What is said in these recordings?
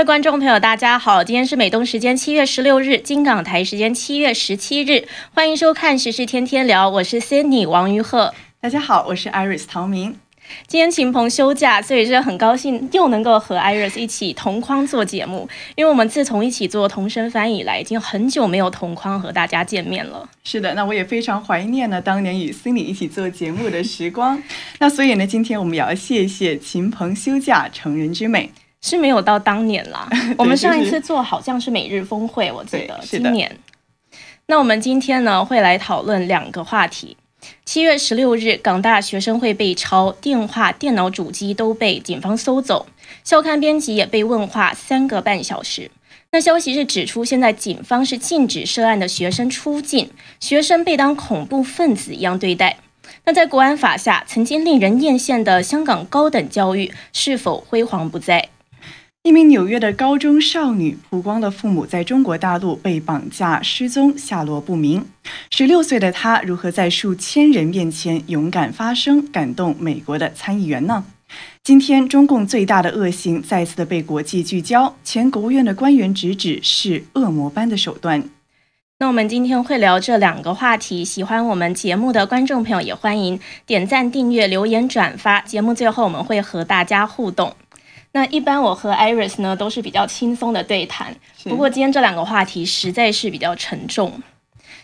位观众朋友，大家好，今天是美东时间七月十六日，金港台时间七月十七日，欢迎收看时事天天聊，我是 Cindy 王于鹤。大家好，我是 Iris 陶明。今天秦鹏休假，所以是很高兴又能够和 Iris 一起同框做节目。因为我们自从一起做同声翻译以来，已经很久没有同框和大家见面了。是的，那我也非常怀念呢当年与 Cindy 一起做节目的时光。那所以呢，今天我们也要谢谢秦鹏休假成人之美，是没有到当年啦。我们上一次做好像是每日峰会，我记得今年。那我们今天呢会来讨论两个话题。七月十六日，港大学生会被抄，电话、电脑主机都被警方搜走，校刊编辑也被问话三个半小时。那消息是指出，现在警方是禁止涉案的学生出境，学生被当恐怖分子一样对待。那在国安法下，曾经令人艳羡的香港高等教育是否辉煌不再？一名纽约的高中少女曝光的父母在中国大陆被绑架失踪，下落不明。十六岁的她如何在数千人面前勇敢发声，感动美国的参议员呢？今天，中共最大的恶行再次的被国际聚焦，前国务院的官员直指是恶魔般的手段。那我们今天会聊这两个话题，喜欢我们节目的观众朋友也欢迎点赞、订阅、留言、转发。节目最后我们会和大家互动。那一般我和 Iris 呢都是比较轻松的对谈，不过今天这两个话题实在是比较沉重。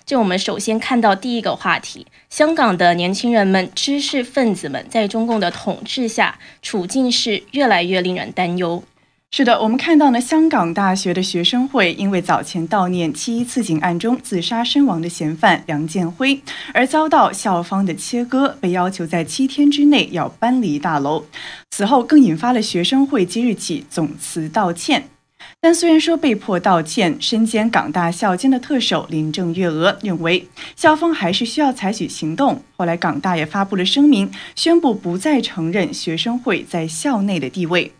就我们首先看到第一个话题，香港的年轻人们、知识分子们在中共的统治下，处境是越来越令人担忧。是的，我们看到呢，香港大学的学生会因为早前悼念七一刺警案中自杀身亡的嫌犯梁建辉，而遭到校方的切割，被要求在七天之内要搬离大楼。此后更引发了学生会即日起总辞道歉。但虽然说被迫道歉，身兼港大校监的特首林郑月娥认为校方还是需要采取行动。后来港大也发布了声明，宣布不再承认学生会在校内的地位。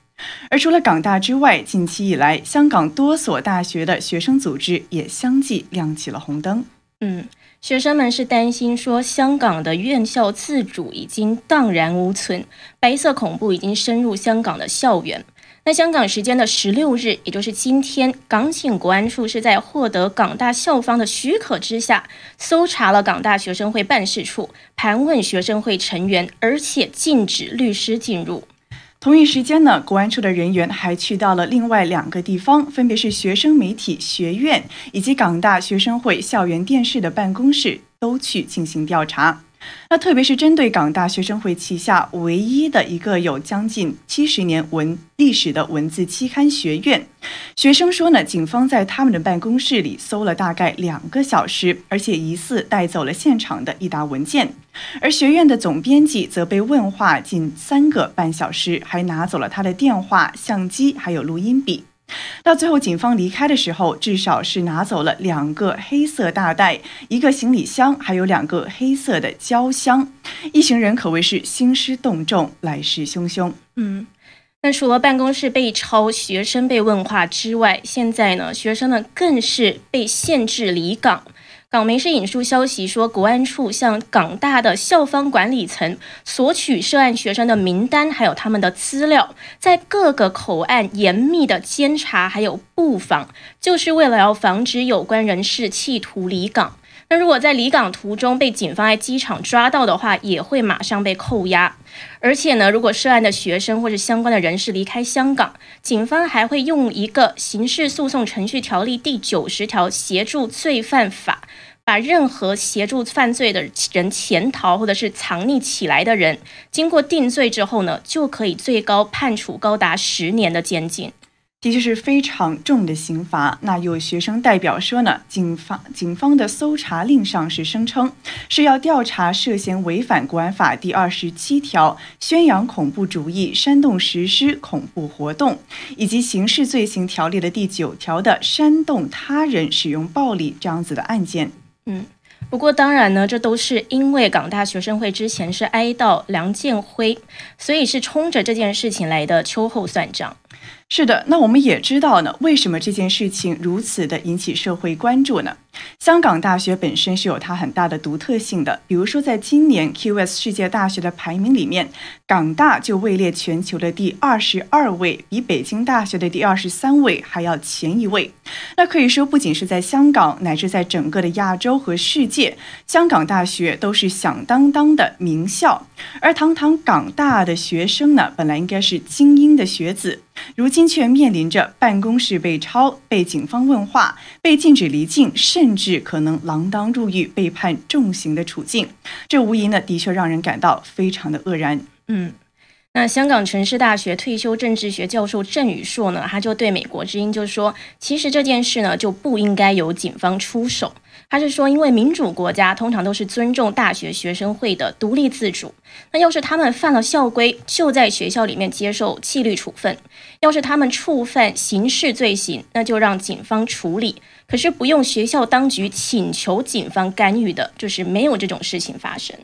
而除了港大之外，近期以来，香港多所大学的学生组织也相继亮起了红灯。嗯，学生们是担心说，香港的院校自主已经荡然无存，白色恐怖已经深入香港的校园。那香港时间的十六日，也就是今天，港警国安处是在获得港大校方的许可之下，搜查了港大学生会办事处，盘问学生会成员，而且禁止律师进入。同一时间呢，国安处的人员还去到了另外两个地方，分别是学生媒体学院以及港大学生会校园电视的办公室，都去进行调查。那特别是针对港大学生会旗下唯一的一个有将近七十年文历史的文字期刊学院，学生说呢，警方在他们的办公室里搜了大概两个小时，而且疑似带走了现场的一沓文件，而学院的总编辑则被问话近三个半小时，还拿走了他的电话、相机还有录音笔。到最后，警方离开的时候，至少是拿走了两个黑色大袋、一个行李箱，还有两个黑色的胶箱。一行人可谓是兴师动众，来势汹汹。嗯，那除了办公室被抄、学生被问话之外，现在呢，学生呢更是被限制离岗。港媒是引述消息说，国安处向港大的校方管理层索取涉案学生的名单，还有他们的资料，在各个口岸严密的监察，还有布防，就是为了要防止有关人士企图离港。那如果在离港途中被警方在机场抓到的话，也会马上被扣押。而且呢，如果涉案的学生或者相关的人士离开香港，警方还会用一个刑事诉讼程序条例第九十条协助罪犯法，把任何协助犯罪的人潜逃或者是藏匿起来的人，经过定罪之后呢，就可以最高判处高达十年的监禁。的确是非常重的刑罚。那有学生代表说呢，警方警方的搜查令上是声称是要调查涉嫌违反国安法第二十七条宣扬恐怖主义、煽动实施恐怖活动，以及刑事罪行条例的第九条的煽动他人使用暴力这样子的案件。嗯，不过当然呢，这都是因为港大学生会之前是哀悼梁建辉，所以是冲着这件事情来的秋后算账。是的，那我们也知道呢，为什么这件事情如此的引起社会关注呢？香港大学本身是有它很大的独特性的。比如说，在今年 QS 世界大学的排名里面，港大就位列全球的第二十二位，比北京大学的第二十三位还要前一位。那可以说，不仅是在香港，乃至在整个的亚洲和世界，香港大学都是响当当的名校。而堂堂港大的学生呢，本来应该是精英的学子。如今却面临着办公室被抄、被警方问话、被禁止离境，甚至可能锒铛入狱、被判重刑的处境，这无疑呢，的确让人感到非常的愕然。嗯。那香港城市大学退休政治学教授郑宇硕呢，他就对美国之音就说，其实这件事呢就不应该由警方出手。他是说，因为民主国家通常都是尊重大学学生会的独立自主。那要是他们犯了校规，就在学校里面接受纪律处分；要是他们触犯刑事罪行，那就让警方处理。可是不用学校当局请求警方干预的，就是没有这种事情发生。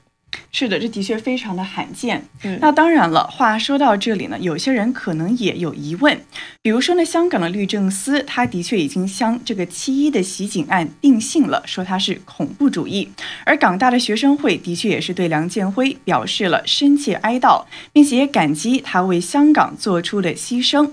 是的，这的确非常的罕见。嗯，那当然了，话说到这里呢，有些人可能也有疑问，比如说呢，香港的律政司，他的确已经将这个七一的袭警案定性了，说他是恐怖主义。而港大的学生会的确也是对梁建辉表示了深切哀悼，并且也感激他为香港做出的牺牲。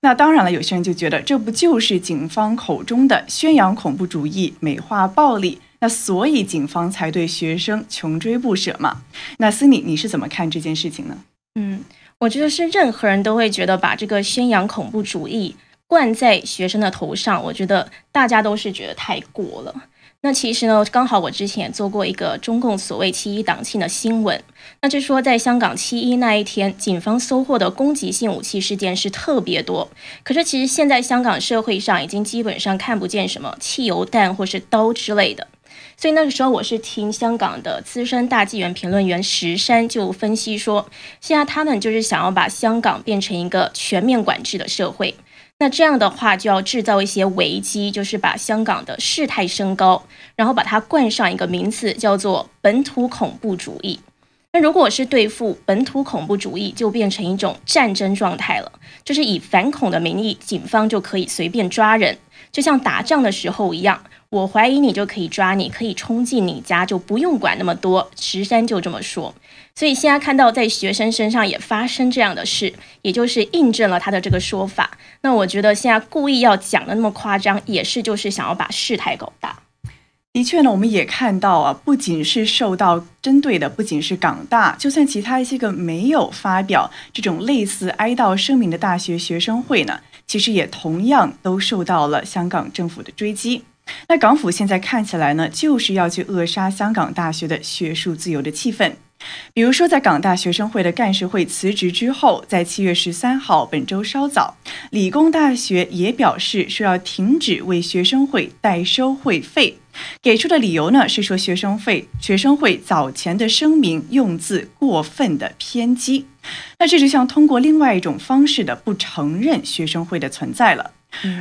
那当然了，有些人就觉得这不就是警方口中的宣扬恐怖主义、美化暴力？那所以警方才对学生穷追不舍嘛？那思妮，你是怎么看这件事情呢？嗯，我觉得是任何人都会觉得把这个宣扬恐怖主义灌在学生的头上，我觉得大家都是觉得太过了。那其实呢，刚好我之前也做过一个中共所谓七一党庆的新闻，那就说在香港七一那一天，警方搜获的攻击性武器事件是特别多。可是其实现在香港社会上已经基本上看不见什么汽油弹或是刀之类的。所以那个时候，我是听香港的资深大纪元评论员石山就分析说，现在他们就是想要把香港变成一个全面管制的社会。那这样的话，就要制造一些危机，就是把香港的事态升高，然后把它冠上一个名字，叫做本土恐怖主义。那如果是对付本土恐怖主义，就变成一种战争状态了，就是以反恐的名义，警方就可以随便抓人，就像打仗的时候一样。我怀疑你就可以抓你，可以冲进你家，就不用管那么多。石山就这么说，所以现在看到在学生身上也发生这样的事，也就是印证了他的这个说法。那我觉得现在故意要讲的那么夸张，也是就是想要把事态搞大。的确呢，我们也看到啊，不仅是受到针对的，不仅是港大，就算其他一些个没有发表这种类似哀悼声明的大学学生会呢，其实也同样都受到了香港政府的追击。那港府现在看起来呢，就是要去扼杀香港大学的学术自由的气氛。比如说，在港大学生会的干事会辞职之后，在七月十三号，本周稍早，理工大学也表示说要停止为学生会代收会费。给出的理由呢，是说学生会学生会早前的声明用字过分的偏激。那这就像通过另外一种方式的不承认学生会的存在了。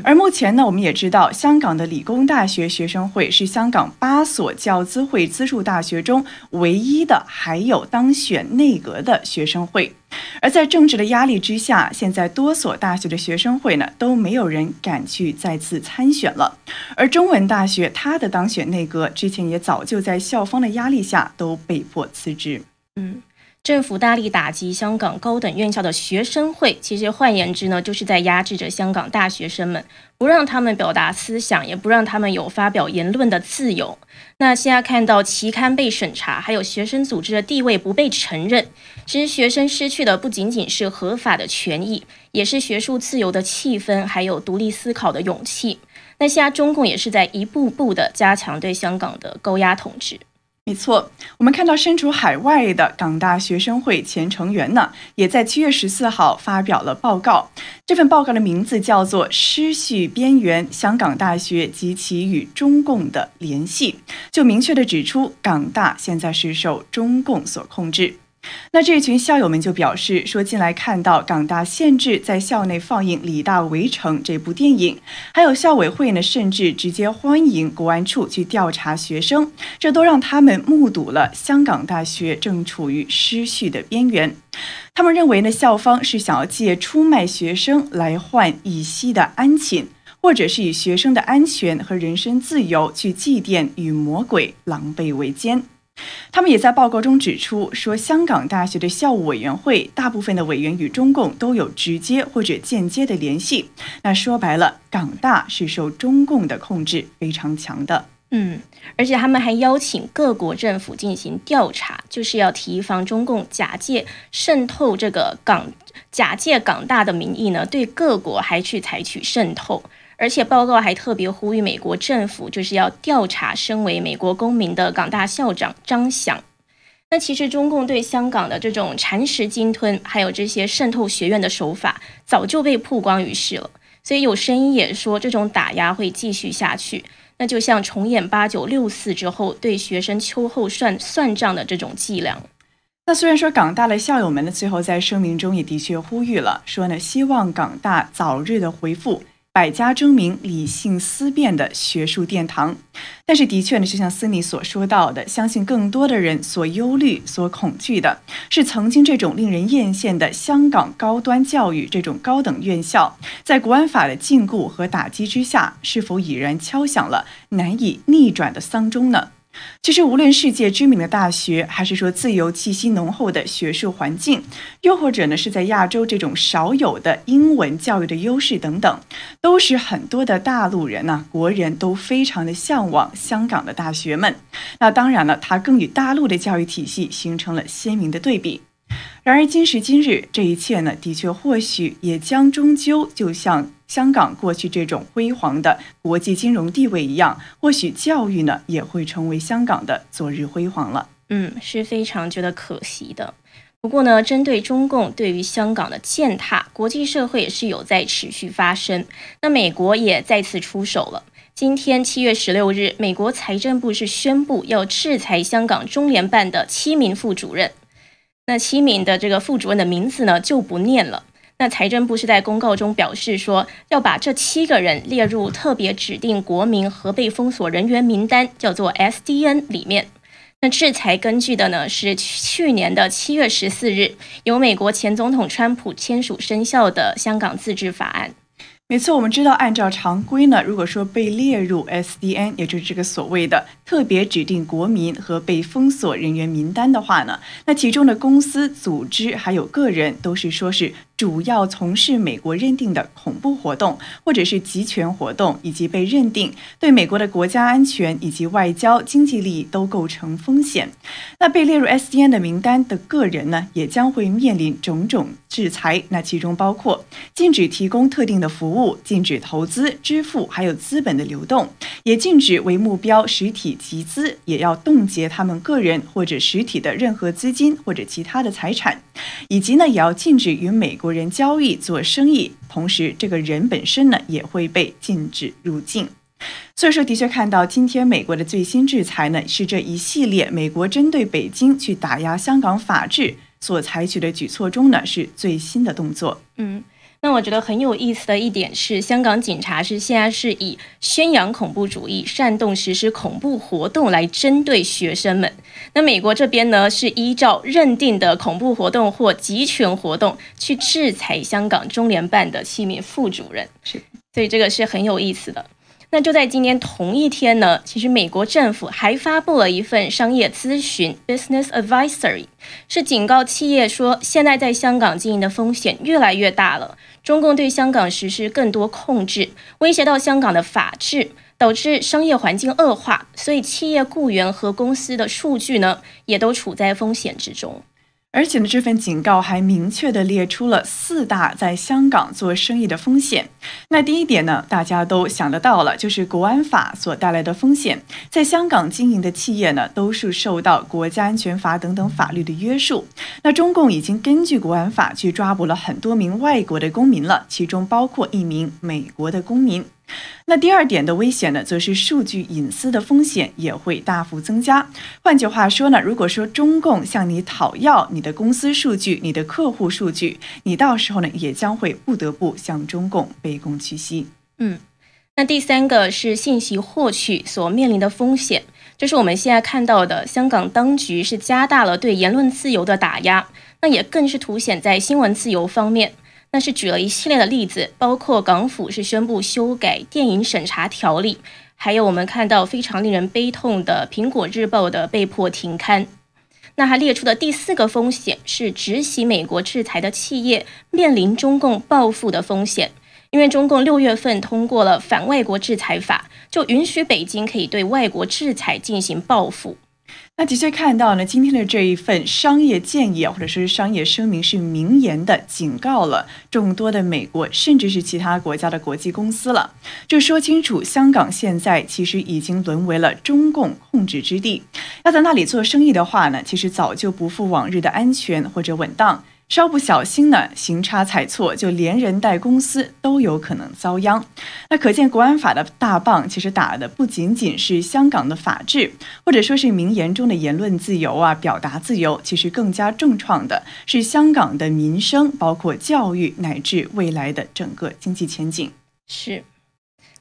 而目前呢，我们也知道，香港的理工大学学生会是香港八所教资会资助大学中唯一的还有当选内阁的学生会。而在政治的压力之下，现在多所大学的学生会呢都没有人敢去再次参选了。而中文大学它的当选内阁之前也早就在校方的压力下都被迫辞职。嗯。政府大力打击香港高等院校的学生会，其实换言之呢，就是在压制着香港大学生们，不让他们表达思想，也不让他们有发表言论的自由。那现在看到期刊被审查，还有学生组织的地位不被承认，其实学生失去的不仅仅是合法的权益，也是学术自由的气氛，还有独立思考的勇气。那现在中共也是在一步步的加强对香港的高压统治。没错，我们看到身处海外的港大学生会前成员呢，也在七月十四号发表了报告。这份报告的名字叫做《失序边缘：香港大学及其与中共的联系》，就明确的指出，港大现在是受中共所控制。那这群校友们就表示说，近来看到港大限制在校内放映《李大围城》这部电影，还有校委会呢，甚至直接欢迎国安处去调查学生，这都让他们目睹了香港大学正处于失序的边缘。他们认为呢，校方是想要借出卖学生来换一息的安寝。或者是以学生的安全和人身自由去祭奠与魔鬼狼狈为奸。他们也在报告中指出，说香港大学的校务委员会大部分的委员与中共都有直接或者间接的联系。那说白了，港大是受中共的控制非常强的。嗯，而且他们还邀请各国政府进行调查，就是要提防中共假借渗透这个港假借港大的名义呢，对各国还去采取渗透。而且报告还特别呼吁美国政府，就是要调查身为美国公民的港大校长张翔。那其实中共对香港的这种蚕食鲸吞，还有这些渗透学院的手法，早就被曝光于世了。所以有声音也说，这种打压会继续下去。那就像重演八九六四之后对学生秋后算算账的这种伎俩。那虽然说港大的校友们呢，最后在声明中也的确呼吁了，说呢，希望港大早日的回复。百家争鸣、理性思辨的学术殿堂，但是的确呢，就像斯尼所说到的，相信更多的人所忧虑、所恐惧的是，曾经这种令人艳羡的香港高端教育这种高等院校，在国安法的禁锢和打击之下，是否已然敲响了难以逆转的丧钟呢？其实，无论世界知名的大学，还是说自由气息浓厚的学术环境，又或者呢是在亚洲这种少有的英文教育的优势等等，都使很多的大陆人呢，国人都非常的向往香港的大学们。那当然了，它更与大陆的教育体系形成了鲜明的对比。然而，今时今日，这一切呢，的确或许也将终究就像香港过去这种辉煌的国际金融地位一样，或许教育呢也会成为香港的昨日辉煌了。嗯，是非常觉得可惜的。不过呢，针对中共对于香港的践踏，国际社会也是有在持续发生。那美国也再次出手了。今天七月十六日，美国财政部是宣布要制裁香港中联办的七名副主任。那七名的这个副主任的名字呢就不念了。那财政部是在公告中表示说，要把这七个人列入特别指定国民和被封锁人员名单，叫做 SDN 里面。那制裁根据的呢是去年的七月十四日由美国前总统川普签署生效的香港自治法案。每次，我们知道，按照常规呢，如果说被列入 SDN，也就是这个所谓的特别指定国民和被封锁人员名单的话呢，那其中的公司、组织还有个人都是说是。主要从事美国认定的恐怖活动，或者是集权活动，以及被认定对美国的国家安全以及外交、经济利益都构成风险。那被列入 SDN 的名单的个人呢，也将会面临种种制裁。那其中包括禁止提供特定的服务，禁止投资、支付，还有资本的流动，也禁止为目标实体集资，也要冻结他们个人或者实体的任何资金或者其他的财产，以及呢，也要禁止与美国。人交易做生意，同时这个人本身呢也会被禁止入境。所以说，的确看到今天美国的最新制裁呢，是这一系列美国针对北京去打压香港法治所采取的举措中呢，是最新的动作。嗯。那我觉得很有意思的一点是，香港警察是现在是以宣扬恐怖主义、煽动实施恐怖活动来针对学生们。那美国这边呢，是依照认定的恐怖活动或集权活动去制裁香港中联办的七名副主任。是，所以这个是很有意思的。那就在今天同一天呢，其实美国政府还发布了一份商业咨询 （Business Advisory），是警告企业说，现在在香港经营的风险越来越大了。中共对香港实施更多控制，威胁到香港的法治，导致商业环境恶化，所以企业雇员和公司的数据呢，也都处在风险之中。而且呢，这份警告还明确的列出了四大在香港做生意的风险。那第一点呢，大家都想得到了，就是国安法所带来的风险。在香港经营的企业呢，都是受到国家安全法等等法律的约束。那中共已经根据国安法去抓捕了很多名外国的公民了，其中包括一名美国的公民。那第二点的危险呢，则是数据隐私的风险也会大幅增加。换句话说呢，如果说中共向你讨要你的公司数据、你的客户数据，你到时候呢，也将会不得不向中共卑躬屈膝。嗯，那第三个是信息获取所面临的风险，就是我们现在看到的，香港当局是加大了对言论自由的打压，那也更是凸显在新闻自由方面。那是举了一系列的例子，包括港府是宣布修改电影审查条例，还有我们看到非常令人悲痛的《苹果日报》的被迫停刊。那还列出的第四个风险是执行美国制裁的企业面临中共报复的风险，因为中共六月份通过了反外国制裁法，就允许北京可以对外国制裁进行报复。那的确看到呢，今天的这一份商业建议啊或者说是商业声明是明言的警告了众多的美国甚至是其他国家的国际公司了，就说清楚香港现在其实已经沦为了中共控制之地，要在那里做生意的话呢，其实早就不复往日的安全或者稳当。稍不小心呢，行差踩错，就连人带公司都有可能遭殃。那可见国安法的大棒，其实打的不仅仅是香港的法治，或者说是名言中的言论自由啊、表达自由，其实更加重创的是香港的民生，包括教育乃至未来的整个经济前景。是，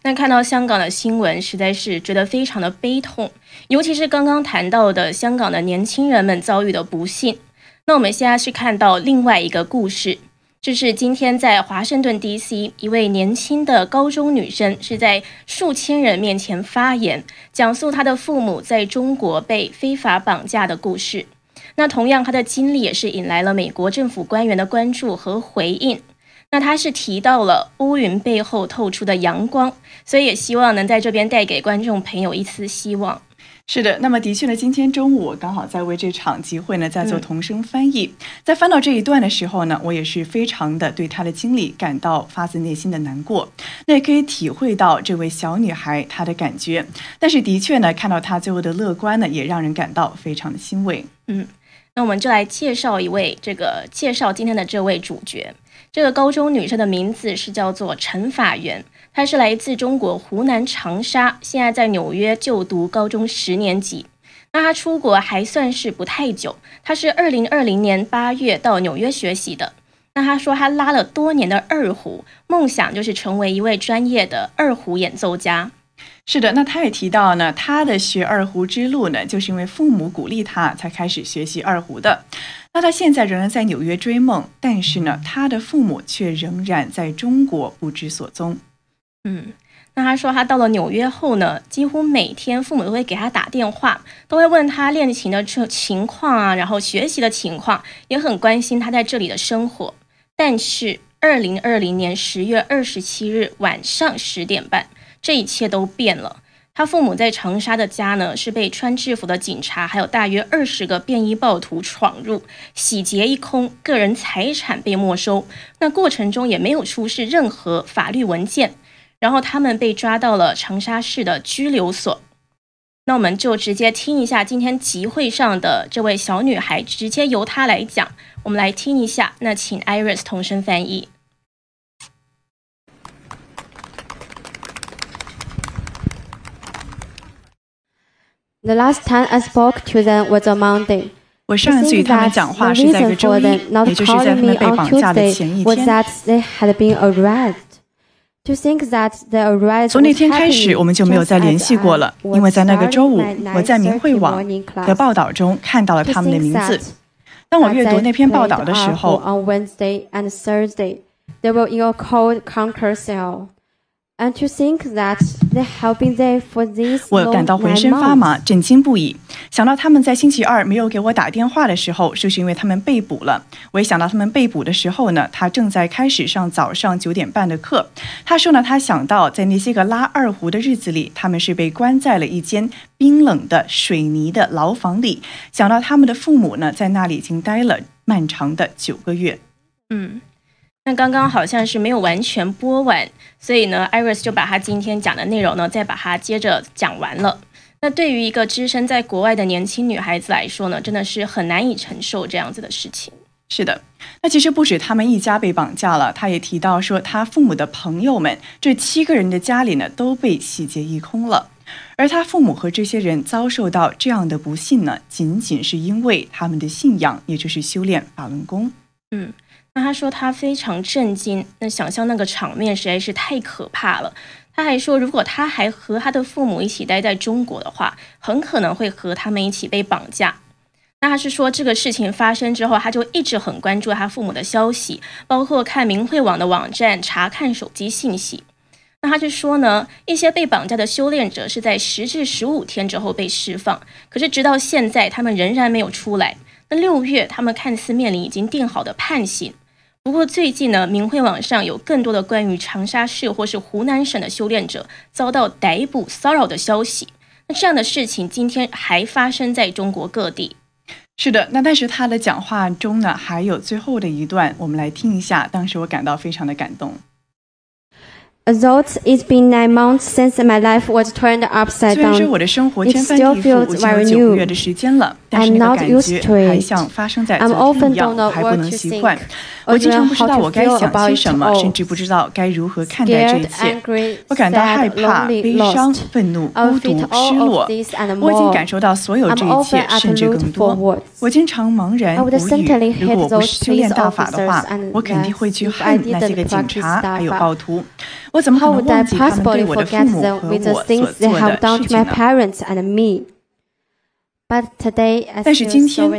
那看到香港的新闻，实在是觉得非常的悲痛，尤其是刚刚谈到的香港的年轻人们遭遇的不幸。那我们现在是看到另外一个故事，就是今天在华盛顿 D.C. 一位年轻的高中女生是在数千人面前发言，讲述她的父母在中国被非法绑架的故事。那同样，她的经历也是引来了美国政府官员的关注和回应。那她是提到了乌云背后透出的阳光，所以也希望能在这边带给观众朋友一丝希望。是的，那么的确呢，今天中午我刚好在为这场集会呢在做同声翻译，在翻到这一段的时候呢，我也是非常的对她的经历感到发自内心的难过，那也可以体会到这位小女孩她的感觉，但是的确呢，看到她最后的乐观呢，也让人感到非常的欣慰。嗯，那我们就来介绍一位这个介绍今天的这位主角，这个高中女生的名字是叫做陈法元。他是来自中国湖南长沙，现在在纽约就读高中十年级。那他出国还算是不太久，他是二零二零年八月到纽约学习的。那他说他拉了多年的二胡，梦想就是成为一位专业的二胡演奏家。是的，那他也提到呢，他的学二胡之路呢，就是因为父母鼓励他才开始学习二胡的。那他现在仍然在纽约追梦，但是呢，他的父母却仍然在中国不知所踪。嗯，那他说他到了纽约后呢，几乎每天父母都会给他打电话，都会问他练琴的这情况啊，然后学习的情况，也很关心他在这里的生活。但是，二零二零年十月二十七日晚上十点半，这一切都变了。他父母在长沙的家呢，是被穿制服的警察还有大约二十个便衣暴徒闯入，洗劫一空，个人财产被没收。那过程中也没有出示任何法律文件。然后他们被抓到了长沙市的拘留所。那我们就直接听一下今天集会上的这位小女孩，直接由她来讲。我们来听一下。那请 Iris 同声翻译。The last time I spoke to them was on Monday. 我上一次与他们讲话是在个周一，也就是在他们被绑架的前一天。从那天开始，我们就没有再联系过了，因为在那个周五，我在明慧网的报道中看到了他们的名字。当我阅读那篇报道的时候。我感到浑身发麻，震惊不已。想到他们在星期二没有给我打电话的时候，就是因为他们被捕了。我一想到他们被捕的时候呢，他正在开始上早上九点半的课。他说呢，他想到在那些个拉二胡的日子里，他们是被关在了一间冰冷的水泥的牢房里。想到他们的父母呢，在那里已经待了漫长的九个月。嗯。那刚刚好像是没有完全播完，所以呢，Iris 就把他今天讲的内容呢，再把它接着讲完了。那对于一个只身在国外的年轻女孩子来说呢，真的是很难以承受这样子的事情。是的，那其实不止他们一家被绑架了，他也提到说，他父母的朋友们这七个人的家里呢，都被洗劫一空了。而他父母和这些人遭受到这样的不幸呢，仅仅是因为他们的信仰，也就是修炼法轮功。嗯。那他说他非常震惊，那想象那个场面实在是太可怕了。他还说，如果他还和他的父母一起待在中国的话，很可能会和他们一起被绑架。那他是说，这个事情发生之后，他就一直很关注他父母的消息，包括看明慧网的网站，查看手机信息。那他就说呢，一些被绑架的修炼者是在十至十五天之后被释放，可是直到现在，他们仍然没有出来。那六月，他们看似面临已经定好的判刑。不过最近呢，明慧网上有更多的关于长沙市或是湖南省的修炼者遭到逮捕骚扰的消息。那这样的事情今天还发生在中国各地。是的，那但是他的讲话中呢，还有最后的一段，我们来听一下。当时我感到非常的感动。Although it's been nine months since my life was turned upside down, 说我的生活 it 天翻 still 地覆，feels 已经有 very 九.月的时间了，但是那个感觉还像发生在昨天一样还不能习惯。我经常不知道我该想些什么甚至不知道该如何看待这一切。我感到害怕悲伤愤怒孤独失落。我已经感受到所有这一切甚至更多。我经常茫然无语。如果我不是修炼大法的话我肯定会去恨那些个警察还有暴徒。我怎么可能忘记他们对我的父母和我所做的事情呢？但是今天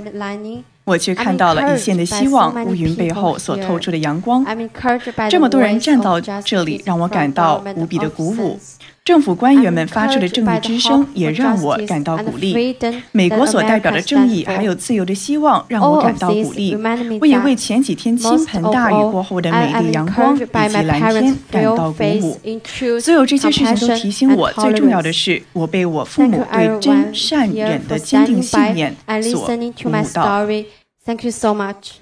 我却看到了一线的希望，乌云背后所透出的阳光。这么多人站到这里，让我感到无比的鼓舞。政府官员们发出的正义之声也让我感到鼓励。美国所代表的正义还有自由的希望让我感到鼓励。我也为前几天倾盆大雨过后的美丽阳光以及蓝天感到鼓舞。所有这些事情都提醒我，最重要的是我被我父母对真善忍的坚定信念所鼓舞到。Thank you so much.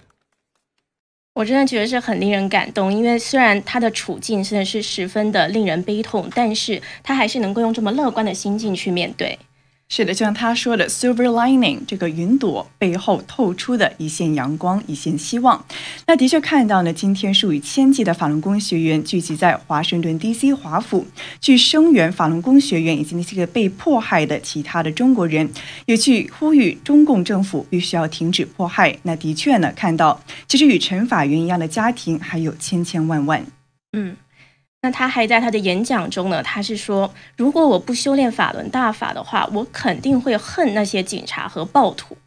我真的觉得是很令人感动，因为虽然他的处境真的是十分的令人悲痛，但是他还是能够用这么乐观的心境去面对。是的，就像他说的，silver lining，这个云朵背后透出的一线阳光，一线希望。那的确看到呢，今天数以千计的法轮功学员聚集在华盛顿 D.C. 华府，去声援法轮功学员以及那些个被迫害的其他的中国人，也去呼吁中共政府必须要停止迫害。那的确呢，看到其实与陈法云一样的家庭还有千千万万。嗯。那他还在他的演讲中呢，他是说，如果我不修炼法轮大法的话，我肯定会恨那些警察和暴徒。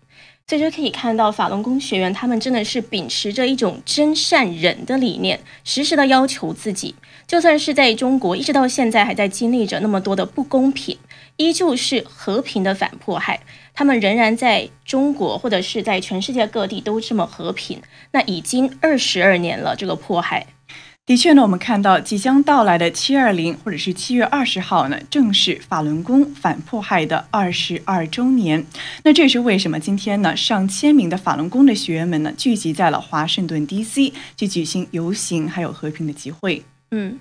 所以就可以看到，法轮功学员他们真的是秉持着一种真善忍的理念，时时的要求自己，就算是在中国，一直到现在还在经历着那么多的不公平，依旧是和平的反迫害。他们仍然在中国或者是在全世界各地都这么和平。那已经二十二年了，这个迫害。的确呢，我们看到即将到来的七二零或者是七月二十号呢，正是法轮功反迫害的二十二周年。那这也是为什么今天呢，上千名的法轮功的学员们呢，聚集在了华盛顿 D.C. 去举行游行，还有和平的集会。嗯，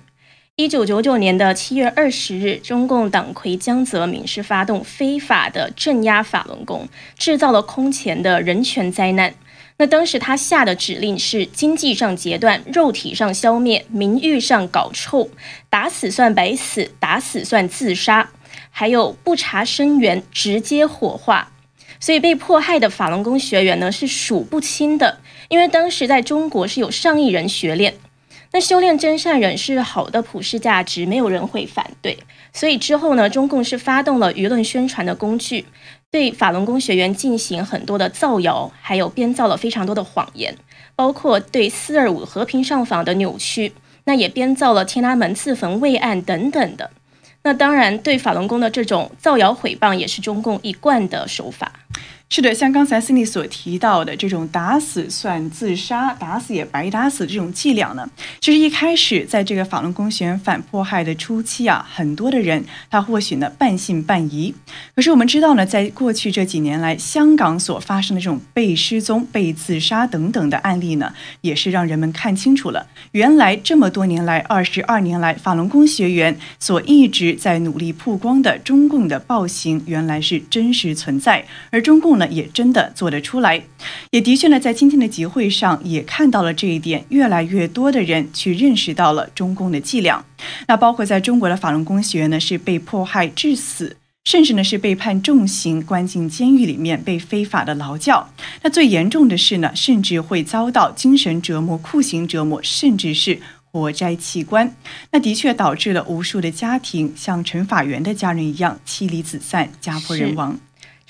一九九九年的七月二十日，中共党魁江泽民是发动非法的镇压法轮功，制造了空前的人权灾难。那当时他下的指令是：经济上截断，肉体上消灭，名誉上搞臭，打死算白死，打死算自杀，还有不查生源，直接火化。所以被迫害的法轮功学员呢是数不清的，因为当时在中国是有上亿人学练。那修炼真善忍是好的普世价值，没有人会反对。所以之后呢，中共是发动了舆论宣传的工具。对法轮功学员进行很多的造谣，还有编造了非常多的谎言，包括对四二五和平上访的扭曲，那也编造了天安门自焚未案等等的。那当然，对法轮功的这种造谣毁谤也是中共一贯的手法。是的，像刚才思丽所提到的这种打死算自杀，打死也白打死这种伎俩呢，其实一开始在这个法轮功学员反迫害的初期啊，很多的人他或许呢半信半疑。可是我们知道呢，在过去这几年来，香港所发生的这种被失踪、被自杀等等的案例呢，也是让人们看清楚了，原来这么多年来，二十二年来，法轮功学员所一直在努力曝光的中共的暴行，原来是真实存在，而中共呢。也真的做得出来，也的确呢，在今天的集会上也看到了这一点，越来越多的人去认识到了中共的伎俩。那包括在中国的法轮功学员呢，是被迫害致死，甚至呢是被判重刑，关进监狱里面被非法的劳教。那最严重的是呢，甚至会遭到精神折磨、酷刑折磨，甚至是活摘器官。那的确导致了无数的家庭像陈法源的家人一样妻离子散、家破人亡。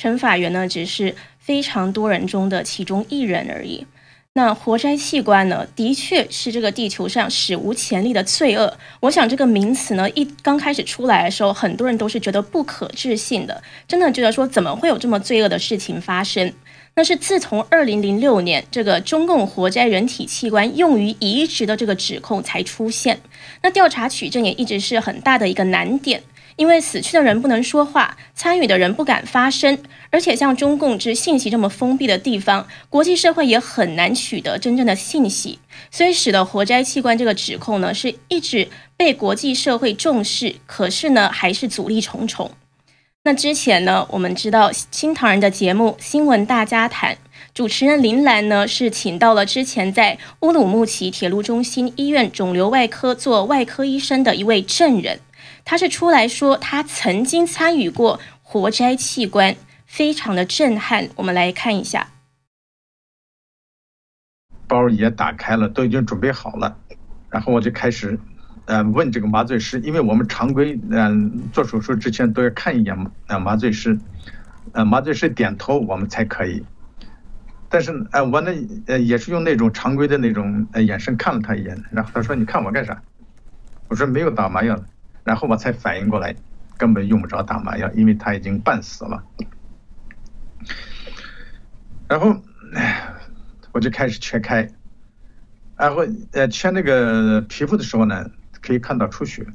陈法源呢，只是非常多人中的其中一人而已。那活摘器官呢，的确是这个地球上史无前例的罪恶。我想这个名词呢，一刚开始出来的时候，很多人都是觉得不可置信的，真的觉得说怎么会有这么罪恶的事情发生？那是自从二零零六年这个中共活摘人体器官用于移植的这个指控才出现。那调查取证也一直是很大的一个难点。因为死去的人不能说话，参与的人不敢发声，而且像中共之信息这么封闭的地方，国际社会也很难取得真正的信息，所以使得活摘器官这个指控呢，是一直被国际社会重视，可是呢，还是阻力重重。那之前呢，我们知道新唐人的节目《新闻大家谈》，主持人林兰呢是请到了之前在乌鲁木齐铁路中心医院肿瘤外科做外科医生的一位证人。他是出来说，他曾经参与过活摘器官，非常的震撼。我们来看一下，包也打开了，都已经准备好了。然后我就开始，呃，问这个麻醉师，因为我们常规，嗯，做手术之前都要看一眼，呃，麻醉师，呃，麻醉师点头，我们才可以。但是，呃，我呢，呃，也是用那种常规的那种呃眼神看了他一眼，然后他说：“你看我干啥？”我说：“没有打麻药。”然后我才反应过来，根本用不着打麻药，因为他已经半死了。然后我就开始切开，然后呃切那个皮肤的时候呢，可以看到出血。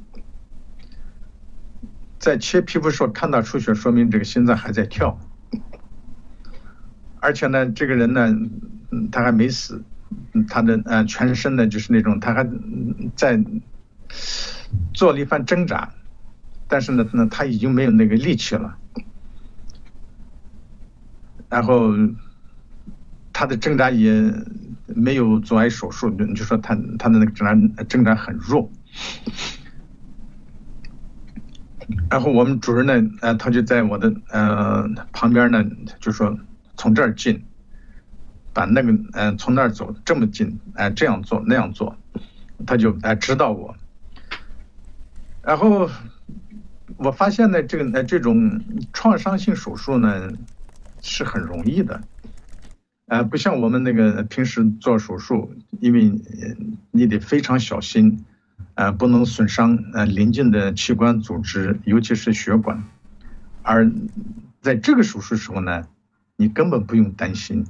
在切皮肤时候看到出血，说明这个心脏还在跳。而且呢，这个人呢，他还没死，他的呃全身呢就是那种他还在。做了一番挣扎，但是呢，那他已经没有那个力气了。然后他的挣扎也没有阻碍手术，你就说他他的那个挣扎挣扎很弱。然后我们主任呢，呃，他就在我的呃旁边呢，就说从这儿进，把那个嗯从那儿走这么近，哎这样做那样做，他就哎指导我。然后我发现呢，这个呃这种创伤性手术呢是很容易的，呃不像我们那个平时做手术，因为你得非常小心，呃不能损伤呃邻近的器官组织，尤其是血管。而在这个手术时候呢，你根本不用担心，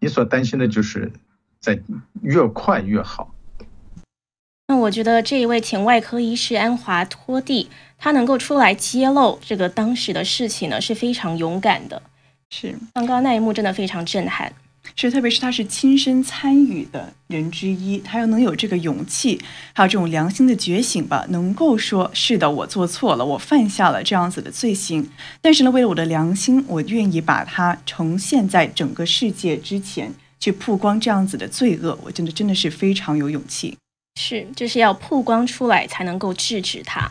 你所担心的就是在越快越好。那我觉得这一位前外科医师安华托蒂，他能够出来揭露这个当时的事情呢，是非常勇敢的。是，刚刚那一幕真的非常震撼。是，特别是他是亲身参与的人之一，他又能有这个勇气，还有这种良心的觉醒吧，能够说是的，我做错了，我犯下了这样子的罪行，但是呢，为了我的良心，我愿意把它呈现在整个世界之前，去曝光这样子的罪恶，我真的真的是非常有勇气。是，就是要曝光出来才能够制止他。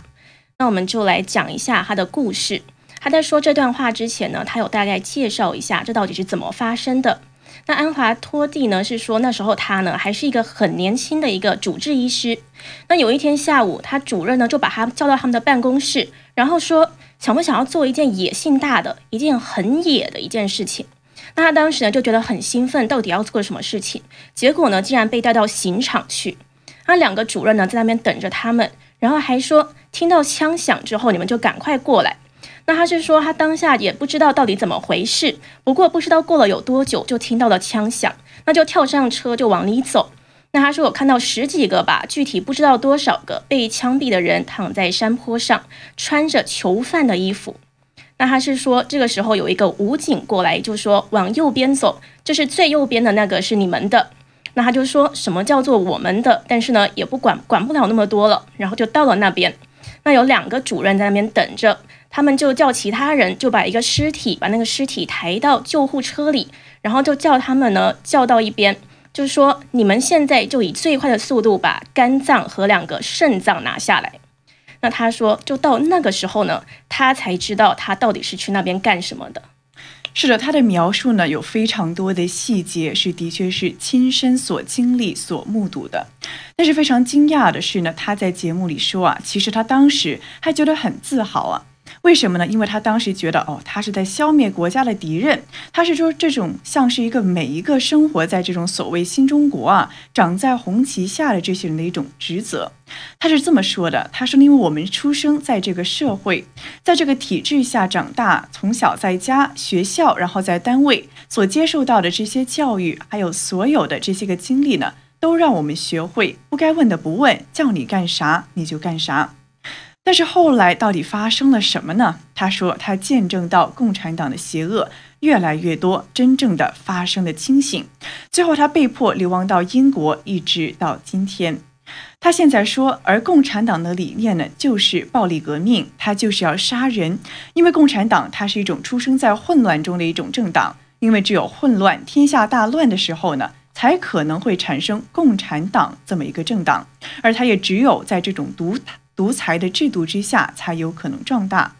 那我们就来讲一下他的故事。他在说这段话之前呢，他有大概介绍一下这到底是怎么发生的。那安华托蒂呢是说那时候他呢还是一个很年轻的一个主治医师。那有一天下午，他主任呢就把他叫到他们的办公室，然后说想不想要做一件野性大的、一件很野的一件事情。那他当时呢就觉得很兴奋，到底要做什么事情？结果呢竟然被带到刑场去。那两个主任呢，在那边等着他们，然后还说听到枪响之后，你们就赶快过来。那他是说他当下也不知道到底怎么回事，不过不知道过了有多久，就听到了枪响，那就跳上车就往里走。那他说我看到十几个吧，具体不知道多少个被枪毙的人躺在山坡上，穿着囚犯的衣服。那他是说这个时候有一个武警过来，就说往右边走，就是最右边的那个是你们的。那他就说什么叫做我们的，但是呢也不管管不了那么多了，然后就到了那边。那有两个主任在那边等着，他们就叫其他人就把一个尸体把那个尸体抬到救护车里，然后就叫他们呢叫到一边，就是说你们现在就以最快的速度把肝脏和两个肾脏拿下来。那他说就到那个时候呢，他才知道他到底是去那边干什么的。是的，他的描述呢有非常多的细节，是的确是亲身所经历、所目睹的。但是非常惊讶的是呢，他在节目里说啊，其实他当时还觉得很自豪啊。为什么呢？因为他当时觉得，哦，他是在消灭国家的敌人。他是说，这种像是一个每一个生活在这种所谓新中国啊，长在红旗下的这些人的一种职责。他是这么说的：他说，因为我们出生在这个社会，在这个体制下长大，从小在家、学校，然后在单位所接受到的这些教育，还有所有的这些个经历呢，都让我们学会不该问的不问，叫你干啥你就干啥。但是后来到底发生了什么呢？他说，他见证到共产党的邪恶越来越多，真正的发生了清醒。最后，他被迫流亡到英国，一直到今天。他现在说，而共产党的理念呢，就是暴力革命，他就是要杀人。因为共产党它是一种出生在混乱中的一种政党，因为只有混乱、天下大乱的时候呢，才可能会产生共产党这么一个政党，而他也只有在这种独。独裁的制度之下才有可能壮大，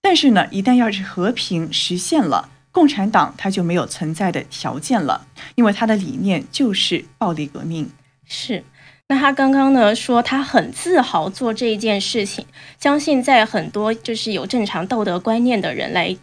但是呢，一旦要是和平实现了，共产党它就没有存在的条件了，因为它的理念就是暴力革命。是，那他刚刚呢说他很自豪做这一件事情，相信在很多就是有正常道德观念的人来。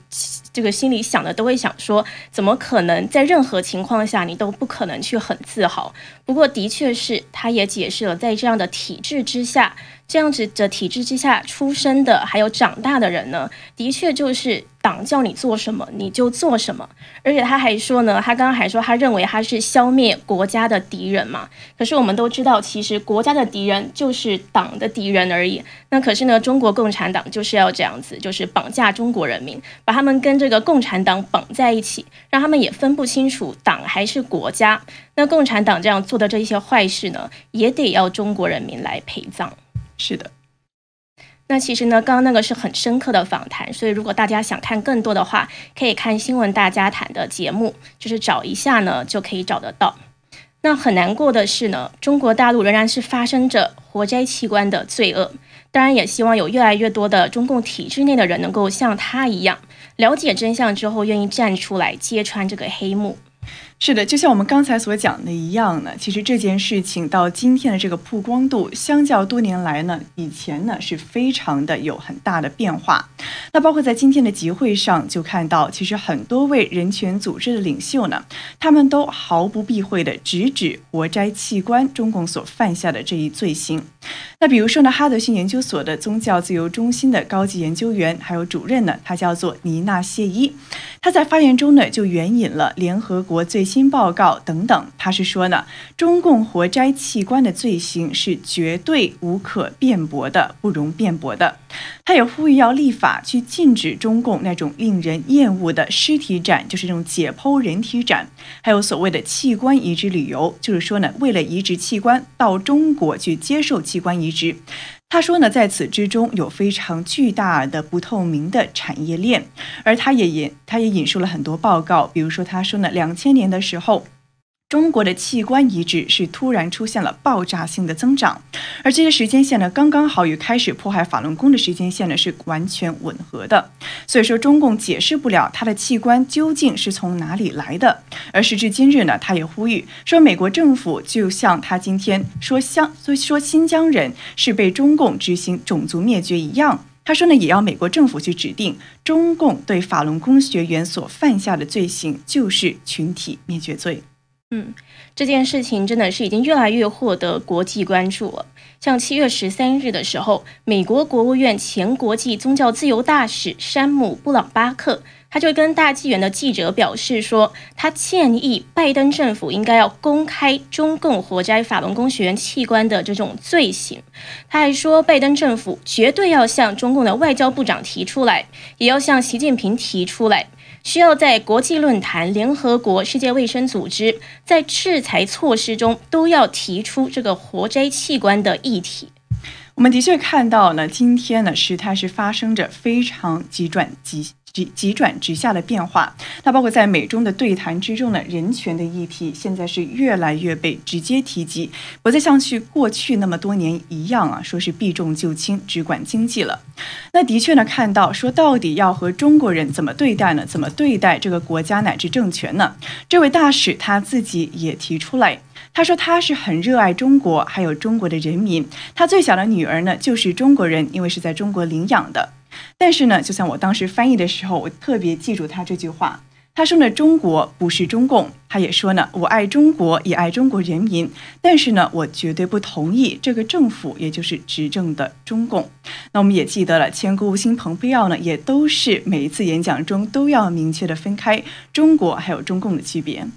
这个心里想的都会想说，怎么可能在任何情况下你都不可能去很自豪？不过的确是，他也解释了，在这样的体制之下，这样子的体制之下出生的还有长大的人呢，的确就是党叫你做什么你就做什么。而且他还说呢，他刚刚还说他认为他是消灭国家的敌人嘛。可是我们都知道，其实国家的敌人就是党的敌人而已。那可是呢，中国共产党就是要这样子，就是绑架中国人民，把他们跟着这个共产党绑在一起，让他们也分不清楚党还是国家。那共产党这样做的这些坏事呢，也得要中国人民来陪葬。是的。那其实呢，刚刚那个是很深刻的访谈，所以如果大家想看更多的话，可以看新闻大家谈的节目，就是找一下呢就可以找得到。那很难过的是呢，中国大陆仍然是发生着活摘器官的罪恶。当然，也希望有越来越多的中共体制内的人能够像他一样，了解真相之后，愿意站出来揭穿这个黑幕。是的，就像我们刚才所讲的一样呢，其实这件事情到今天的这个曝光度，相较多年来呢，以前呢是非常的有很大的变化。那包括在今天的集会上，就看到其实很多位人权组织的领袖呢，他们都毫不避讳的直指活摘器官中共所犯下的这一罪行。那比如说呢，哈德逊研究所的宗教自由中心的高级研究员还有主任呢，他叫做尼娜谢伊，他在发言中呢就援引了联合国最新报告等等，他是说呢，中共活摘器官的罪行是绝对无可辩驳的，不容辩驳的。他也呼吁要立法去禁止中共那种令人厌恶的尸体展，就是这种解剖人体展，还有所谓的器官移植旅游，就是说呢，为了移植器官到中国去接受器官移植。他说呢，在此之中有非常巨大的不透明的产业链，而他也引他也引述了很多报告，比如说他说呢，两千年的时候。中国的器官移植是突然出现了爆炸性的增长，而这些时间线呢，刚刚好与开始迫害法轮功的时间线呢是完全吻合的。所以说，中共解释不了他的器官究竟是从哪里来的。而时至今日呢，他也呼吁说，美国政府就像他今天说香，所以说新疆人是被中共执行种族灭绝一样，他说呢，也要美国政府去指定中共对法轮功学员所犯下的罪行就是群体灭绝罪。嗯，这件事情真的是已经越来越获得国际关注了。像七月十三日的时候，美国国务院前国际宗教自由大使山姆·布朗巴克，他就跟大纪元的记者表示说，他建议拜登政府应该要公开中共活摘法轮功学员器官的这种罪行。他还说，拜登政府绝对要向中共的外交部长提出来，也要向习近平提出来。需要在国际论坛、联合国、世界卫生组织在制裁措施中都要提出这个活摘器官的议题。我们的确看到呢，今天呢，事态是发生着非常急转急。急急转直下的变化，那包括在美中的对谈之中呢，人权的议题现在是越来越被直接提及，不再像去过去那么多年一样啊，说是避重就轻，只管经济了。那的确呢，看到说到底要和中国人怎么对待呢？怎么对待这个国家乃至政权呢？这位大使他自己也提出来。他说他是很热爱中国，还有中国的人民。他最小的女儿呢，就是中国人，因为是在中国领养的。但是呢，就像我当时翻译的时候，我特别记住他这句话。他说呢，中国不是中共。他也说呢，我爱中国，也爱中国人民。但是呢，我绝对不同意这个政府，也就是执政的中共。那我们也记得了，前国务卿蓬佩奥呢，也都是每一次演讲中都要明确的分开中国还有中共的区别。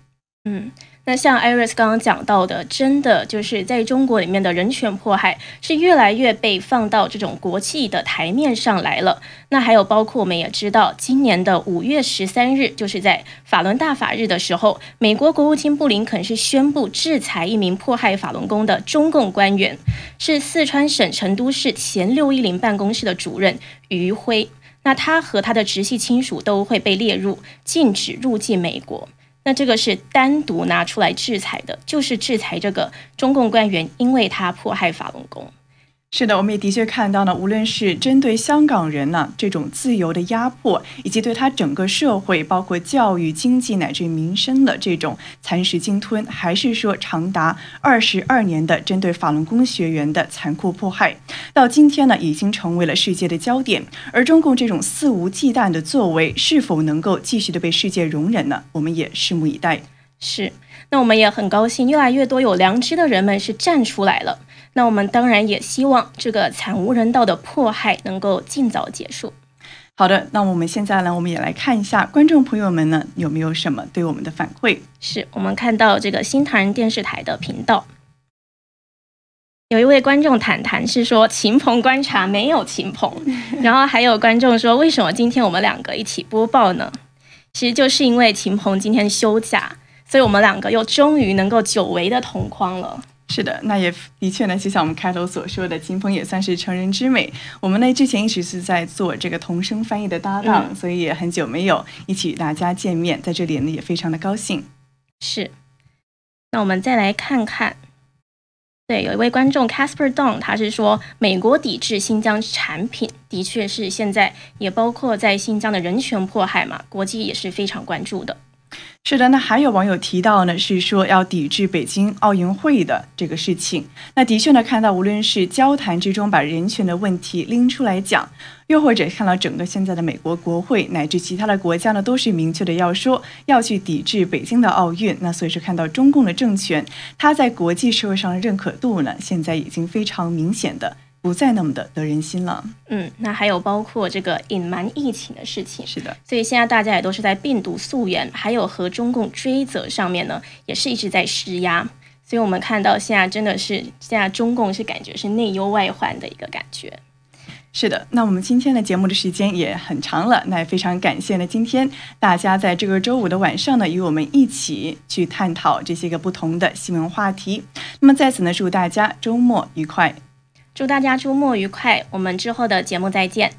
嗯。那像 Iris 刚刚讲到的，真的就是在中国里面的人权迫害是越来越被放到这种国际的台面上来了。那还有包括我们也知道，今年的五月十三日，就是在法轮大法日的时候，美国国务卿布林肯是宣布制裁一名迫害法轮功的中共官员，是四川省成都市前六一零办公室的主任余辉。那他和他的直系亲属都会被列入禁止入境美国。那这个是单独拿出来制裁的，就是制裁这个中共官员，因为他迫害法轮功。是的，我们也的确看到呢，无论是针对香港人呢这种自由的压迫，以及对他整个社会，包括教育、经济乃至民生的这种蚕食鲸吞，还是说长达二十二年的针对法轮功学员的残酷迫害，到今天呢，已经成为了世界的焦点。而中共这种肆无忌惮的作为，是否能够继续的被世界容忍呢？我们也拭目以待。是，那我们也很高兴，越来越多有良知的人们是站出来了。那我们当然也希望这个惨无人道的迫害能够尽早结束。好的，那我们现在呢，我们也来看一下观众朋友们呢有没有什么对我们的反馈。是我们看到这个新唐人电视台的频道，有一位观众谈谈是说秦鹏观察没有秦鹏，然后还有观众说为什么今天我们两个一起播报呢？其实就是因为秦鹏今天休假，所以我们两个又终于能够久违的同框了。是的，那也的确呢，就像我们开头所说的，金风也算是成人之美。我们呢之前一直是在做这个同声翻译的搭档，所以也很久没有一起与大家见面，在这里呢也非常的高兴。是，那我们再来看看，对，有一位观众 Casper Dong，他是说美国抵制新疆产品，的确是现在也包括在新疆的人权迫害嘛，国际也是非常关注的。是的，那还有网友提到呢，是说要抵制北京奥运会的这个事情。那的确呢，看到无论是交谈之中把人权的问题拎出来讲，又或者看到整个现在的美国国会乃至其他的国家呢，都是明确的要说要去抵制北京的奥运。那所以说，看到中共的政权，它在国际社会上的认可度呢，现在已经非常明显的。不再那么的得人心了。嗯，那还有包括这个隐瞒疫情的事情。是的，所以现在大家也都是在病毒溯源，还有和中共追责上面呢，也是一直在施压。所以我们看到现在真的是现在中共是感觉是内忧外患的一个感觉。是的，那我们今天的节目的时间也很长了，那也非常感谢呢，今天大家在这个周五的晚上呢，与我们一起去探讨这些个不同的新闻话题。那么在此呢，祝大家周末愉快。祝大家周末愉快！我们之后的节目再见。